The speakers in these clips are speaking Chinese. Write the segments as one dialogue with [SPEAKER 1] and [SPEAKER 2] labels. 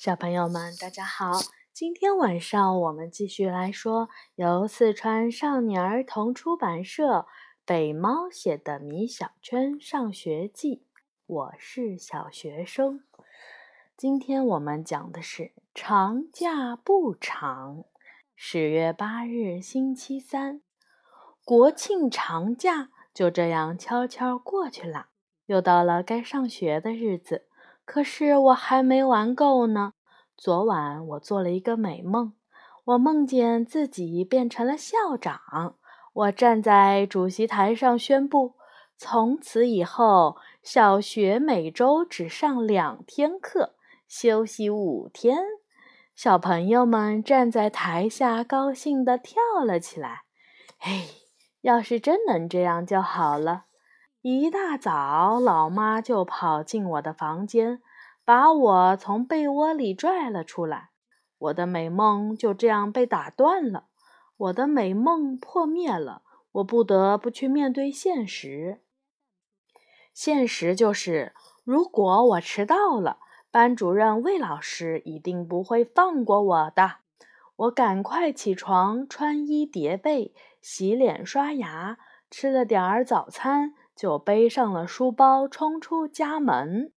[SPEAKER 1] 小朋友们，大家好！今天晚上我们继续来说由四川少年儿童出版社北猫写的《米小圈上学记》。我是小学生。今天我们讲的是长假不长。十月八日，星期三，国庆长假就这样悄悄过去了。又到了该上学的日子。可是我还没玩够呢。昨晚我做了一个美梦，我梦见自己变成了校长。我站在主席台上宣布，从此以后小学每周只上两天课，休息五天。小朋友们站在台下，高兴地跳了起来。哎，要是真能这样就好了。一大早，老妈就跑进我的房间，把我从被窝里拽了出来。我的美梦就这样被打断了，我的美梦破灭了。我不得不去面对现实。现实就是，如果我迟到了，班主任魏老师一定不会放过我的。我赶快起床，穿衣叠被，洗脸刷牙，吃了点儿早餐。就背上了书包，冲出家门。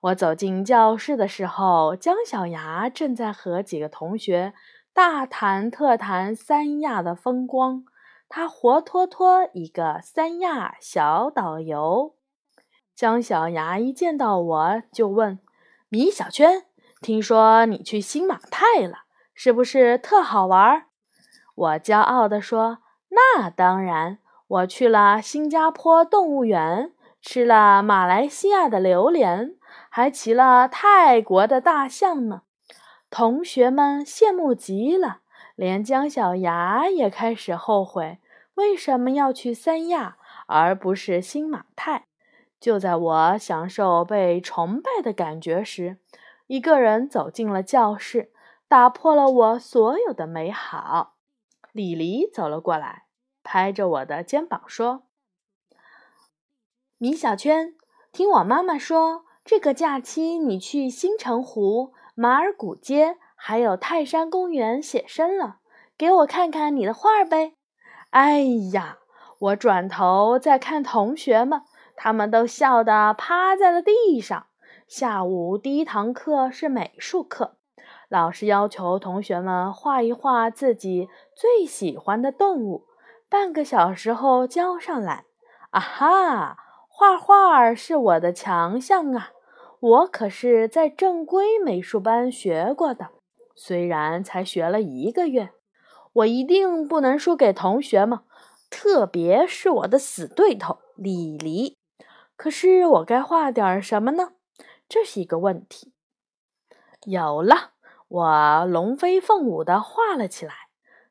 [SPEAKER 1] 我走进教室的时候，姜小牙正在和几个同学大谈特谈三亚的风光。他活脱脱一个三亚小导游。姜小牙一见到我就问：“米小圈，听说你去新马泰了，是不是特好玩？”我骄傲地说：“那当然。”我去了新加坡动物园，吃了马来西亚的榴莲，还骑了泰国的大象呢。同学们羡慕极了，连姜小牙也开始后悔，为什么要去三亚而不是新马泰？就在我享受被崇拜的感觉时，一个人走进了教室，打破了我所有的美好。李黎走了过来。拍着我的肩膀说：“米小圈，听我妈妈说，这个假期你去新城湖、马尔古街还有泰山公园写生了，给我看看你的画呗。”哎呀，我转头再看同学们，他们都笑得趴在了地上。下午第一堂课是美术课，老师要求同学们画一画自己最喜欢的动物。半个小时后交上来。啊哈，画画是我的强项啊！我可是在正规美术班学过的，虽然才学了一个月。我一定不能输给同学们，特别是我的死对头李黎。可是我该画点什么呢？这是一个问题。有了，我龙飞凤舞的画了起来。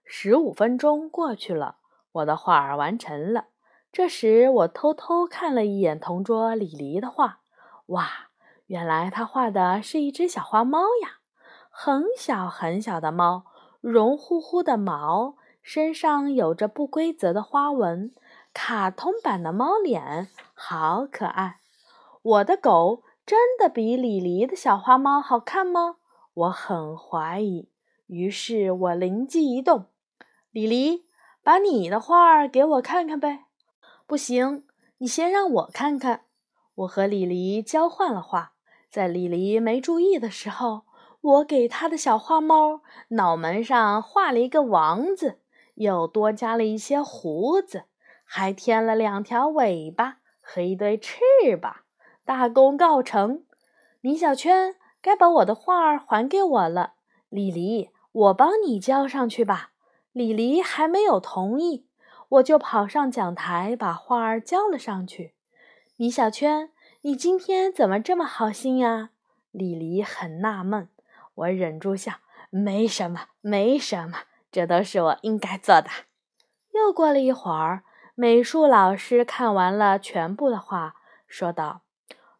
[SPEAKER 1] 十五分钟过去了。我的画儿完成了。这时，我偷偷看了一眼同桌李黎的画。哇，原来他画的是一只小花猫呀！很小很小的猫，绒乎乎的毛，身上有着不规则的花纹，卡通版的猫脸，好可爱。我的狗真的比李黎的小花猫好看吗？我很怀疑。于是我灵机一动，李黎。把你的画儿给我看看呗。不行，你先让我看看。我和李黎交换了画，在李黎没注意的时候，我给他的小花猫脑门上画了一个王字，又多加了一些胡子，还添了两条尾巴和一对翅膀。大功告成，米小圈该把我的画儿还给我了。李黎，我帮你交上去吧。李黎还没有同意，我就跑上讲台，把画儿交了上去。米小圈，你今天怎么这么好心呀？李黎很纳闷。我忍住笑，没什么，没什么，这都是我应该做的。又过了一会儿，美术老师看完了全部的画，说道：“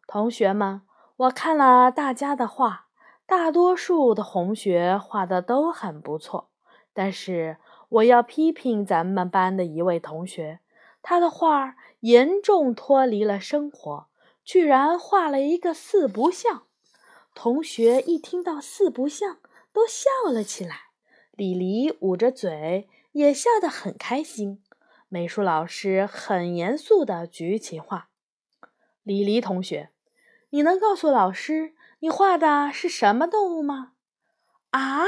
[SPEAKER 1] 同学们，我看了大家的画，大多数的同学画的都很不错，但是……”我要批评咱们班的一位同学，他的画严重脱离了生活，居然画了一个四不像。同学一听到四不像，都笑了起来。李黎捂着嘴，也笑得很开心。美术老师很严肃地举起画：“李黎同学，你能告诉老师，你画的是什么动物吗？”啊！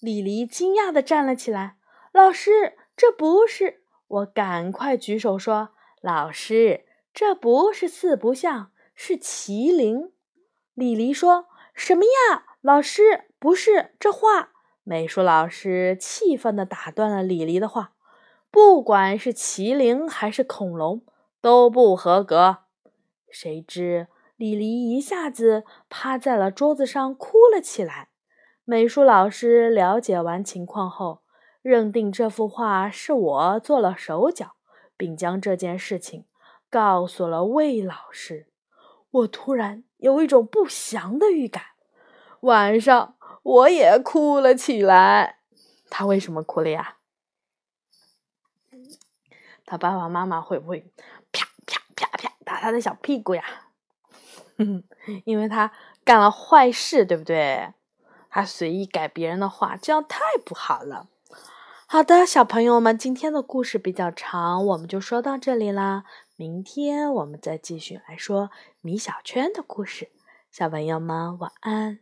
[SPEAKER 1] 李黎惊讶地站了起来。老师，这不是……我赶快举手说：“老师，这不是四不像，是麒麟。”李黎说：“什么呀？老师，不是这画。”美术老师气愤地打断了李黎的话：“不管是麒麟还是恐龙，都不合格。”谁知李黎一下子趴在了桌子上哭了起来。美术老师了解完情况后，认定这幅画是我做了手脚，并将这件事情告诉了魏老师。我突然有一种不祥的预感。晚上我也哭了起来。他为什么哭了呀？他爸爸妈妈会不会啪啪啪啪打他的小屁股呀？因为他干了坏事，对不对？他随意改别人的话，这样太不好了。好的，小朋友们，今天的故事比较长，我们就说到这里啦。明天我们再继续来说米小圈的故事。小朋友们，晚安。